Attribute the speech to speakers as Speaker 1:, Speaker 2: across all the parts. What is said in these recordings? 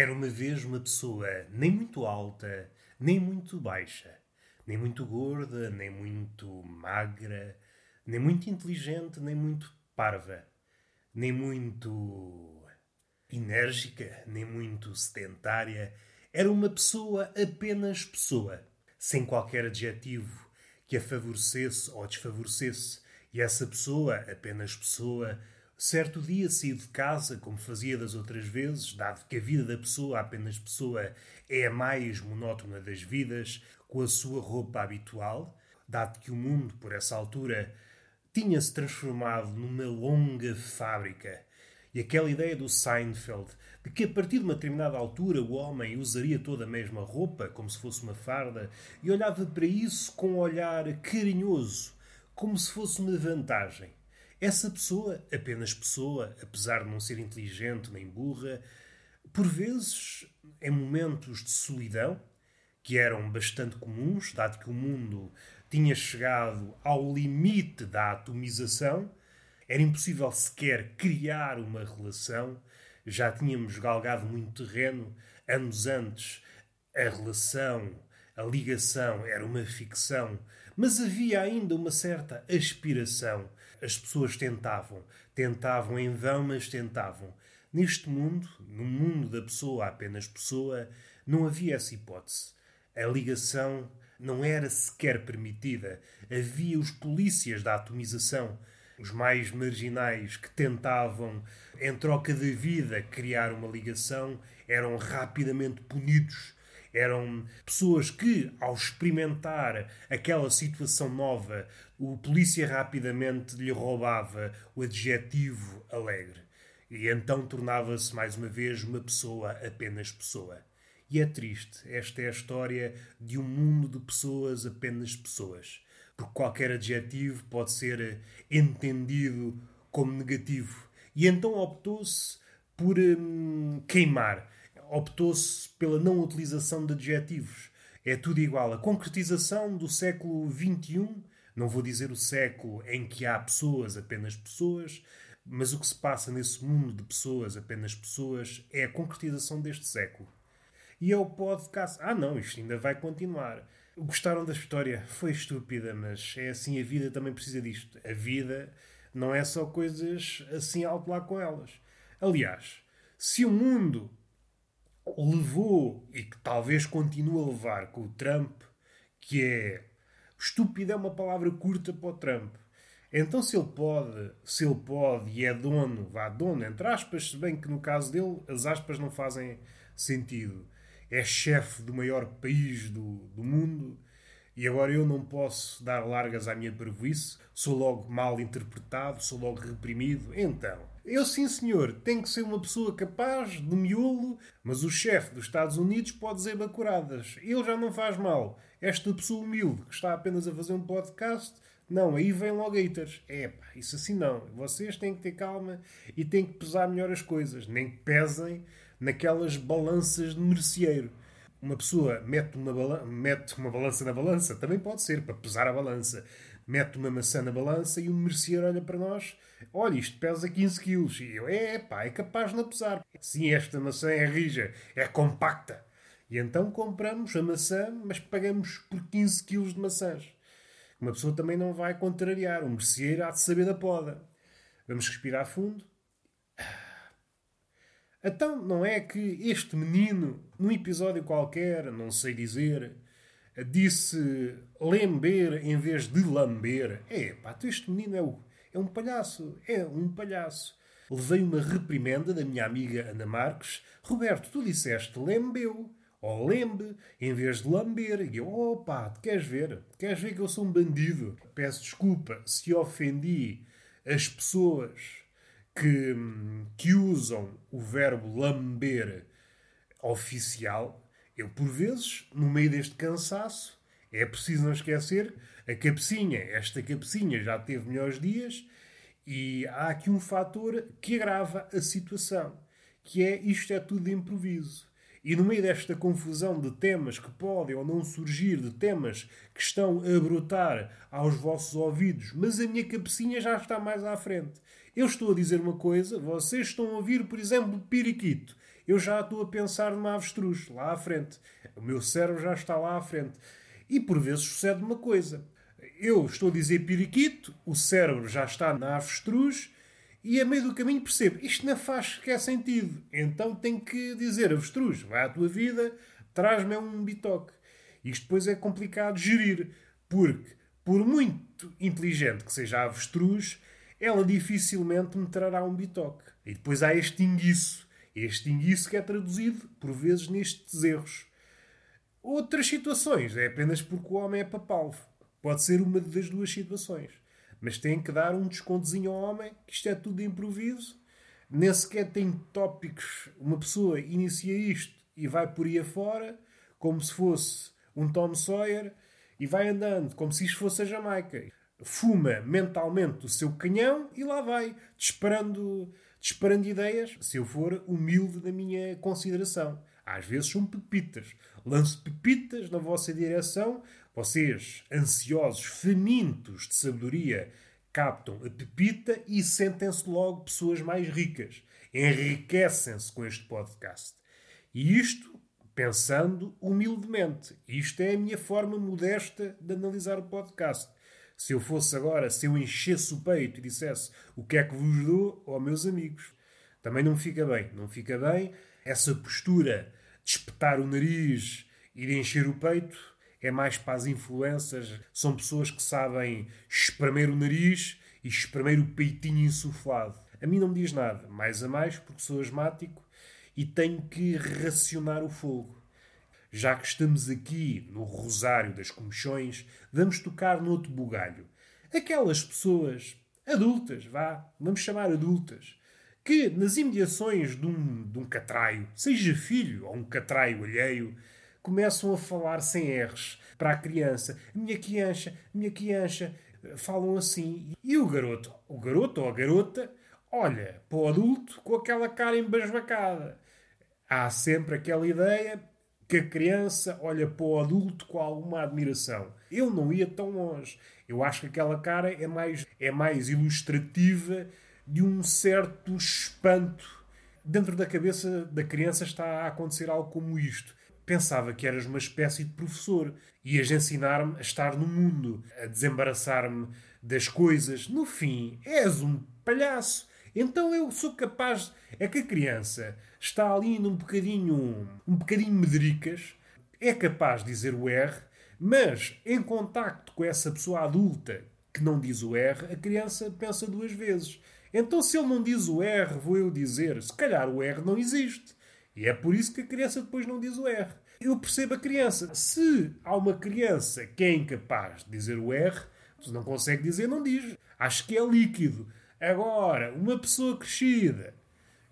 Speaker 1: Era uma vez uma pessoa nem muito alta, nem muito baixa, nem muito gorda, nem muito magra, nem muito inteligente, nem muito parva, nem muito enérgica, nem muito sedentária. Era uma pessoa apenas pessoa, sem qualquer adjetivo que a favorecesse ou desfavorecesse. E essa pessoa, apenas pessoa, Certo dia saí de casa, como fazia das outras vezes, dado que a vida da pessoa, apenas pessoa, é a mais monótona das vidas, com a sua roupa habitual, dado que o mundo, por essa altura, tinha-se transformado numa longa fábrica. E aquela ideia do Seinfeld de que a partir de uma determinada altura o homem usaria toda a mesma roupa, como se fosse uma farda, e olhava para isso com um olhar carinhoso, como se fosse uma vantagem. Essa pessoa, apenas pessoa, apesar de não ser inteligente nem burra, por vezes, em momentos de solidão, que eram bastante comuns, dado que o mundo tinha chegado ao limite da atomização, era impossível sequer criar uma relação, já tínhamos galgado muito terreno anos antes, a relação, a ligação era uma ficção, mas havia ainda uma certa aspiração as pessoas tentavam. Tentavam em vão, mas tentavam. Neste mundo, no mundo da pessoa apenas pessoa, não havia essa hipótese. A ligação não era sequer permitida. Havia os polícias da atomização, os mais marginais que tentavam, em troca da vida, criar uma ligação, eram rapidamente punidos eram pessoas que, ao experimentar aquela situação nova, o polícia rapidamente lhe roubava o adjetivo alegre. E então tornava-se mais uma vez uma pessoa apenas pessoa. E é triste, esta é a história de um mundo de pessoas apenas pessoas. Porque qualquer adjetivo pode ser entendido como negativo. E então optou-se por hum, queimar optou-se pela não utilização de adjetivos. É tudo igual. A concretização do século XXI, não vou dizer o século em que há pessoas, apenas pessoas, mas o que se passa nesse mundo de pessoas, apenas pessoas, é a concretização deste século. E é o podcast. Ah, não, isto ainda vai continuar. Gostaram da história? Foi estúpida, mas é assim, a vida também precisa disto. A vida não é só coisas assim alto lá com elas. Aliás, se o mundo levou e que talvez continue a levar com o Trump, que é estúpido é uma palavra curta para o Trump. Então se ele pode, se ele pode e é dono, vá dono, entre aspas, se bem que no caso dele as aspas não fazem sentido. É chefe do maior país do, do mundo e agora eu não posso dar largas à minha prejuízo, sou logo mal interpretado, sou logo reprimido. Então, eu sim senhor, tenho que ser uma pessoa capaz, de miolo, mas o chefe dos Estados Unidos pode dizer bacuradas. Ele já não faz mal. Esta pessoa humilde que está apenas a fazer um podcast, não, aí vem logo haters. É isso assim não. Vocês têm que ter calma e têm que pesar melhor as coisas. Nem que pesem naquelas balanças de merceeiro. Uma pessoa mete uma, balança, mete uma balança na balança, também pode ser, para pesar a balança. Mete uma maçã na balança e o merceeiro olha para nós Olha, isto pesa 15 quilos. E eu, é pá, é capaz de não pesar. Sim, esta maçã é rija, é compacta. E então compramos a maçã, mas pagamos por 15 quilos de maçãs. Uma pessoa também não vai contrariar. Um merceeiro há de saber da poda. Vamos respirar fundo. Então, não é que este menino, num episódio qualquer, não sei dizer, disse lember em vez de lamber? É, pá, este menino é o é um palhaço, é um palhaço. Levei uma reprimenda da minha amiga Ana Marques. Roberto, tu disseste lembeu, ou lembe, em vez de lamber. E eu, opa, queres ver? Queres ver que eu sou um bandido? Peço desculpa se ofendi as pessoas que, que usam o verbo lamber oficial. Eu, por vezes, no meio deste cansaço, é preciso não esquecer a cabecinha. Esta cabecinha já teve melhores dias e há aqui um fator que agrava a situação, que é isto é tudo de improviso. E no meio desta confusão de temas que podem ou não surgir, de temas que estão a brotar aos vossos ouvidos, mas a minha cabecinha já está mais à frente. Eu estou a dizer uma coisa, vocês estão a ouvir, por exemplo, periquito. Eu já estou a pensar numa avestruz, lá à frente. O meu cérebro já está lá à frente. E por vezes sucede uma coisa. Eu estou a dizer periquito, o cérebro já está na avestruz e a meio do caminho percebo, isto não faz sequer sentido. Então tenho que dizer, avestruz, vai à tua vida, traz-me um bitoque. Isto depois é complicado de gerir, porque, por muito inteligente que seja a avestruz, ela dificilmente me trará um bitoque. E depois há este inguiço. Este inguiço que é traduzido, por vezes, nestes erros. Outras situações é apenas porque o homem é papalvo. Pode ser uma das duas situações. Mas tem que dar um descontozinho ao homem, que isto é tudo de improviso. Nem sequer tem tópicos. Uma pessoa inicia isto e vai por aí afora, como se fosse um Tom Sawyer, e vai andando, como se isto fosse a Jamaica. Fuma mentalmente o seu canhão e lá vai, disparando, disparando ideias, se eu for humilde na minha consideração. Às vezes são pepitas. Lanço pepitas na vossa direção vocês, ansiosos, famintos de sabedoria, captam a pepita e sentem-se logo pessoas mais ricas. Enriquecem-se com este podcast. E isto pensando humildemente. Isto é a minha forma modesta de analisar o podcast. Se eu fosse agora, se eu enchesse o peito e dissesse o que é que vos dou, ó meus amigos, também não fica bem. Não fica bem essa postura de espetar o nariz e de encher o peito é mais para as influências. São pessoas que sabem espremer o nariz e espremer o peitinho insuflado. A mim não me diz nada, mais a mais, porque sou asmático e tenho que racionar o fogo. Já que estamos aqui no Rosário das Comissões, vamos tocar no outro bugalho. Aquelas pessoas adultas, vá, vamos chamar adultas, que nas imediações de um, de um catraio, seja filho ou um catraio alheio, começam a falar sem R's para a criança. Minha criança, minha criança. Falam assim. E o garoto, o garoto ou a garota, olha para o adulto com aquela cara embasbacada. Há sempre aquela ideia que a criança olha para o adulto com alguma admiração. Eu não ia tão longe. Eu acho que aquela cara é mais, é mais ilustrativa de um certo espanto. Dentro da cabeça da criança está a acontecer algo como isto. Pensava que eras uma espécie de professor. Ias ensinar-me a estar no mundo, a desembaraçar-me das coisas. No fim, és um palhaço. Então eu sou capaz. É que a criança está ali num bocadinho. um bocadinho medricas, é capaz de dizer o R, mas em contacto com essa pessoa adulta que não diz o R, a criança pensa duas vezes. Então, se ele não diz o R, vou eu dizer, se calhar o R não existe. E é por isso que a criança depois não diz o R. Eu percebo a criança. Se há uma criança que é incapaz de dizer o R, se não consegue dizer, não diz. Acho que é líquido. Agora, uma pessoa crescida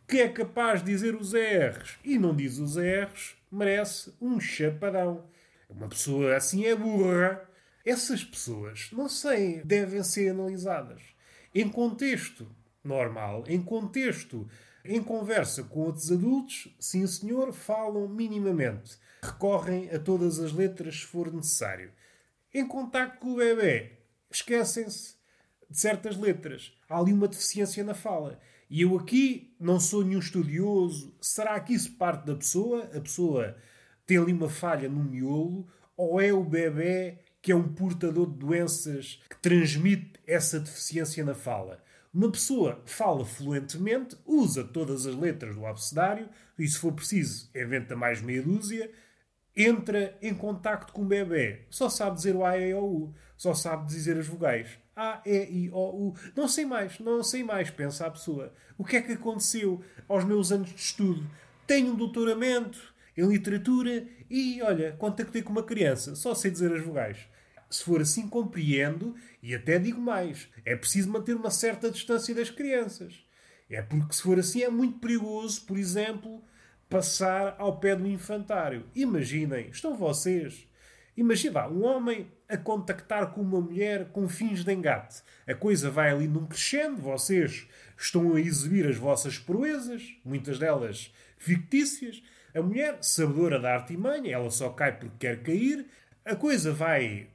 Speaker 1: que é capaz de dizer os R's e não diz os R's, merece um chapadão. Uma pessoa assim é burra. Essas pessoas, não sei, devem ser analisadas. Em contexto normal, em contexto em conversa com outros adultos, sim senhor, falam minimamente. Recorrem a todas as letras se for necessário. Em contacto com o bebê, esquecem-se de certas letras. Há ali uma deficiência na fala. E eu aqui não sou nenhum estudioso. Será que isso parte da pessoa? A pessoa tem ali uma falha no miolo? Ou é o bebê que é um portador de doenças que transmite essa deficiência na fala? Uma pessoa fala fluentemente, usa todas as letras do abecedário e, se for preciso, inventa mais meia dúzia, entra em contacto com o bebê. Só sabe dizer o A, E, O, U. Só sabe dizer as vogais. A, E, I, O, U. Não sei mais, não sei mais, pensa a pessoa. O que é que aconteceu aos meus anos de estudo? Tenho um doutoramento em literatura e, olha, contactei com uma criança. Só sei dizer as vogais. Se for assim, compreendo e até digo mais: é preciso manter uma certa distância das crianças. É porque, se for assim, é muito perigoso, por exemplo, passar ao pé do infantário. Imaginem, estão vocês. Imagina um homem a contactar com uma mulher com fins de engate. A coisa vai ali num crescendo, vocês estão a exibir as vossas proezas, muitas delas fictícias. A mulher, sabedora da artimanha, ela só cai porque quer cair. A coisa vai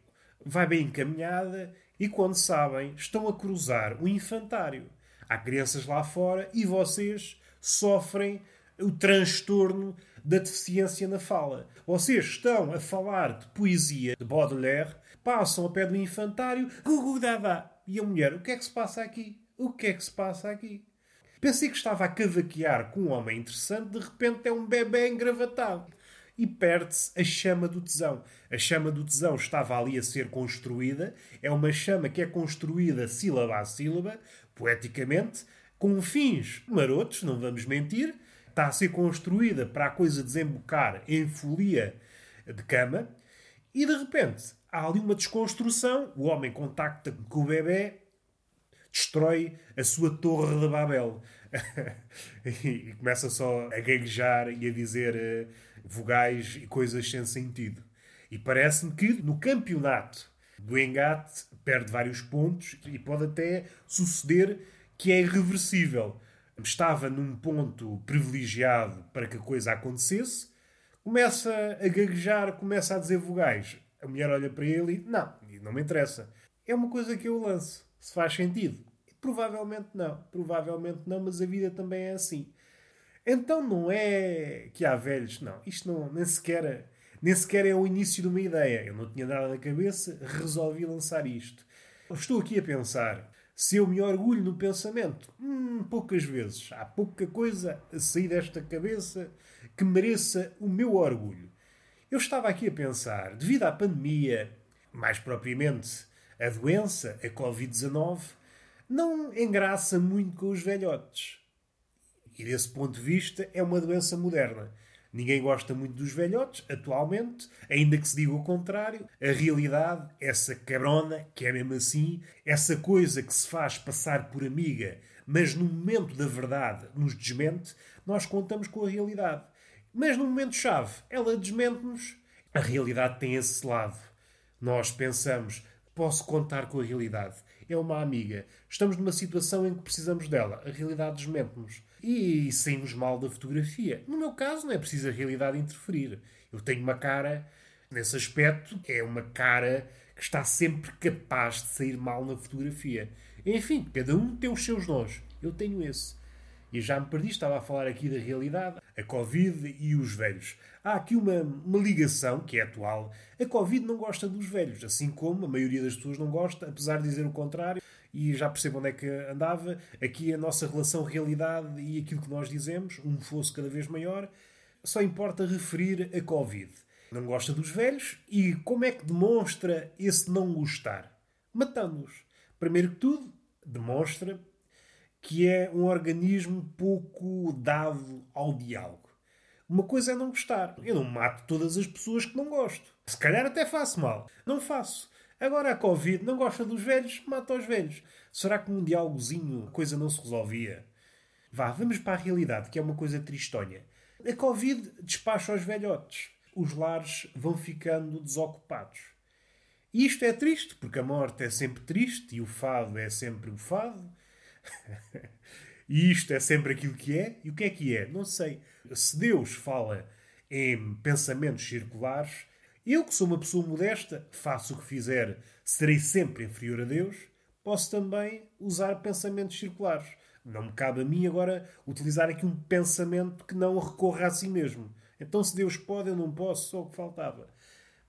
Speaker 1: vai bem encaminhada e, quando sabem, estão a cruzar o infantário. Há crianças lá fora e vocês sofrem o transtorno da deficiência na fala. Vocês estão a falar de poesia de Baudelaire, passam ao pé do infantário, gugu dada. E a mulher, o que é que se passa aqui? O que é que se passa aqui? Pensei que estava a cavaquear com um homem interessante, de repente é um bebê engravatado. E perde-se a chama do tesão. A chama do tesão estava ali a ser construída. É uma chama que é construída sílaba a sílaba, poeticamente, com fins marotos, não vamos mentir. Está a ser construída para a coisa desembocar em folia de cama. E de repente há ali uma desconstrução. O homem contacta com o bebê destrói a sua torre de Babel. e começa só a gaguejar e a dizer uh, vogais e coisas sem sentido. E parece-me que no campeonato do engate perde vários pontos e pode até suceder que é irreversível. Estava num ponto privilegiado para que a coisa acontecesse, começa a gaguejar, começa a dizer vogais. A mulher olha para ele e não, não me interessa. É uma coisa que eu lanço se faz sentido. Provavelmente não, provavelmente não, mas a vida também é assim. Então não é que há velhos, não. Isto não, nem sequer, nem sequer é o início de uma ideia. Eu não tinha nada na cabeça, resolvi lançar isto. Estou aqui a pensar se eu me orgulho no pensamento. Hum, poucas vezes. Há pouca coisa a sair desta cabeça que mereça o meu orgulho. Eu estava aqui a pensar, devido à pandemia, mais propriamente a doença, a Covid-19, não engraça muito com os velhotes. E desse ponto de vista é uma doença moderna. Ninguém gosta muito dos velhotes, atualmente, ainda que se diga o contrário. A realidade, essa cabrona, que é mesmo assim, essa coisa que se faz passar por amiga, mas no momento da verdade nos desmente, nós contamos com a realidade. Mas no momento-chave, ela desmente-nos. A realidade tem esse lado. Nós pensamos, posso contar com a realidade. É uma amiga. Estamos numa situação em que precisamos dela. A realidade desmente-nos. E saímos mal da fotografia. No meu caso, não é preciso a realidade interferir. Eu tenho uma cara, nesse aspecto, é uma cara que está sempre capaz de sair mal na fotografia. Enfim, cada um tem os seus dons. Eu tenho esse. E já me perdi, estava a falar aqui da realidade, a Covid e os velhos. Há aqui uma, uma ligação que é atual. A Covid não gosta dos velhos, assim como a maioria das pessoas não gosta, apesar de dizer o contrário, e já percebo onde é que andava. Aqui a nossa relação realidade e aquilo que nós dizemos, um fosse cada vez maior, só importa referir a Covid. Não gosta dos velhos e como é que demonstra esse não gostar? Matando-os. Primeiro que tudo, demonstra que é um organismo pouco dado ao diálogo. Uma coisa é não gostar. Eu não mato todas as pessoas que não gosto. Se calhar até faço mal. Não faço. Agora a Covid não gosta dos velhos, mata os velhos. Será que num diálogozinho a coisa não se resolvia? Vá, vamos para a realidade, que é uma coisa tristonha. A Covid despacha os velhotes. Os lares vão ficando desocupados. E isto é triste, porque a morte é sempre triste e o fado é sempre o fado. E isto é sempre aquilo que é. E o que é que é? Não sei. Se Deus fala em pensamentos circulares, eu, que sou uma pessoa modesta, faço o que fizer, serei sempre inferior a Deus, posso também usar pensamentos circulares. Não me cabe a mim agora utilizar aqui um pensamento que não recorra a si mesmo. Então, se Deus pode, eu não posso, só o que faltava.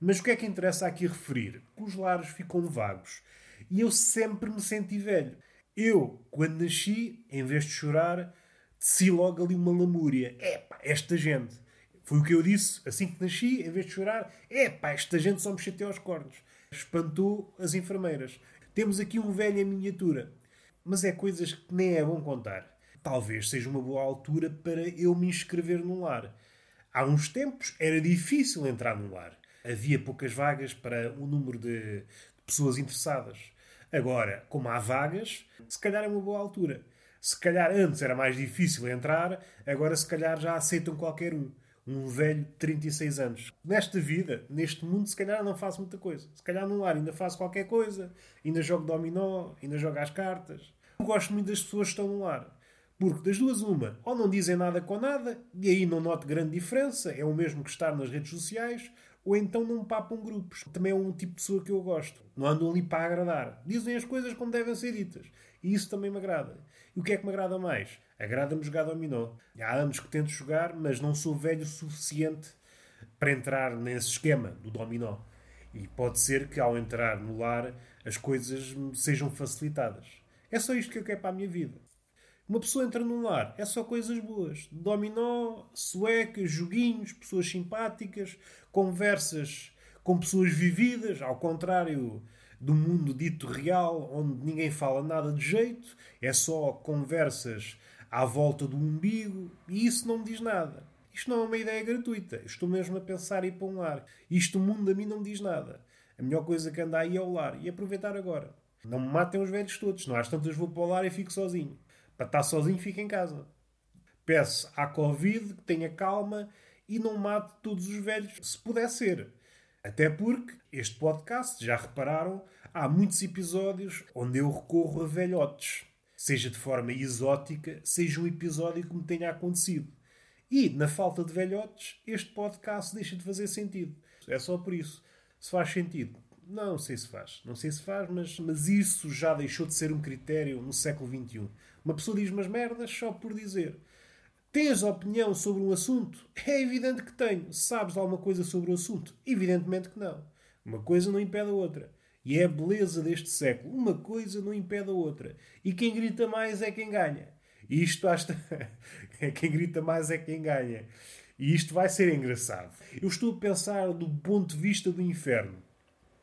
Speaker 1: Mas o que é que interessa aqui referir? Que os lares ficam vagos. E eu sempre me senti velho. Eu, quando nasci, em vez de chorar, desci logo ali uma lamúria. Epá, esta gente. Foi o que eu disse assim que nasci, em vez de chorar. Epá, esta gente só me chateou aos cornos. Espantou as enfermeiras. Temos aqui um velho em miniatura. Mas é coisas que nem é bom contar. Talvez seja uma boa altura para eu me inscrever num lar. Há uns tempos era difícil entrar num lar. Havia poucas vagas para o número de pessoas interessadas. Agora, como há vagas, se calhar é uma boa altura. Se calhar antes era mais difícil entrar, agora se calhar já aceitam qualquer um. Um velho de 36 anos. Nesta vida, neste mundo, se calhar não faço muita coisa. Se calhar num lar ainda faço qualquer coisa, ainda jogo dominó, ainda jogo às cartas. Eu gosto muito das pessoas que estão no lar. Porque das duas, uma, ou não dizem nada com nada, e aí não noto grande diferença, é o mesmo que estar nas redes sociais, ou então não papam grupos. Também é um tipo de pessoa que eu gosto. Não andam ali para agradar. Dizem as coisas como devem ser ditas. E isso também me agrada. E o que é que me agrada mais? Agrada-me jogar dominó. Há anos que tento jogar, mas não sou velho o suficiente para entrar nesse esquema do dominó. E pode ser que ao entrar no lar as coisas sejam facilitadas. É só isto que eu quero para a minha vida. Uma pessoa entra num lar, é só coisas boas. Dominó, sueca, joguinhos, pessoas simpáticas, conversas com pessoas vividas, ao contrário do mundo dito real, onde ninguém fala nada de jeito, é só conversas à volta do umbigo, e isso não me diz nada. Isto não é uma ideia gratuita. Estou mesmo a pensar em ir para um lar. Isto, o mundo a mim, não me diz nada. A melhor coisa que anda aí é o lar. E aproveitar agora. Não me matem os velhos todos. Não às tantas vou para o lar e fico sozinho. Para estar sozinho, fico em casa. Peço à Covid que tenha calma e não mate todos os velhos, se puder ser. Até porque este podcast, já repararam, há muitos episódios onde eu recorro a velhotes. Seja de forma exótica, seja um episódio que me tenha acontecido. E, na falta de velhotes, este podcast deixa de fazer sentido. É só por isso. Se faz sentido. Não sei se faz. Não sei se faz, mas, mas isso já deixou de ser um critério no século XXI. Uma pessoa diz umas merdas só por dizer. Tens opinião sobre um assunto? É evidente que tenho. Sabes alguma coisa sobre o assunto? Evidentemente que não. Uma coisa não impede a outra. E é a beleza deste século. Uma coisa não impede a outra. E quem grita mais é quem ganha. E isto basta. quem grita mais é quem ganha. E isto vai ser engraçado. Eu estou a pensar do ponto de vista do inferno.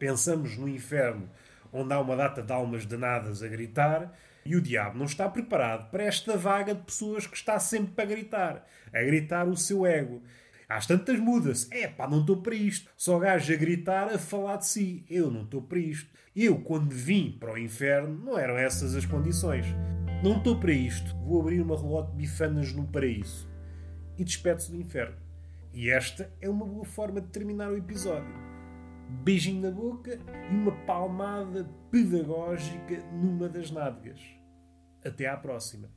Speaker 1: Pensamos no inferno, onde há uma data de almas danadas a gritar, e o diabo não está preparado para esta vaga de pessoas que está sempre para gritar, a gritar o seu ego. Às tantas muda-se. É pá, não estou para isto. Só gajo a gritar, a falar de si. Eu não estou para isto. Eu, quando vim para o inferno, não eram essas as condições. Não estou para isto. Vou abrir uma relote de bifanas no paraíso. E despede-se do inferno. E esta é uma boa forma de terminar o episódio. Beijinho na boca e uma palmada pedagógica numa das nádegas. Até à próxima.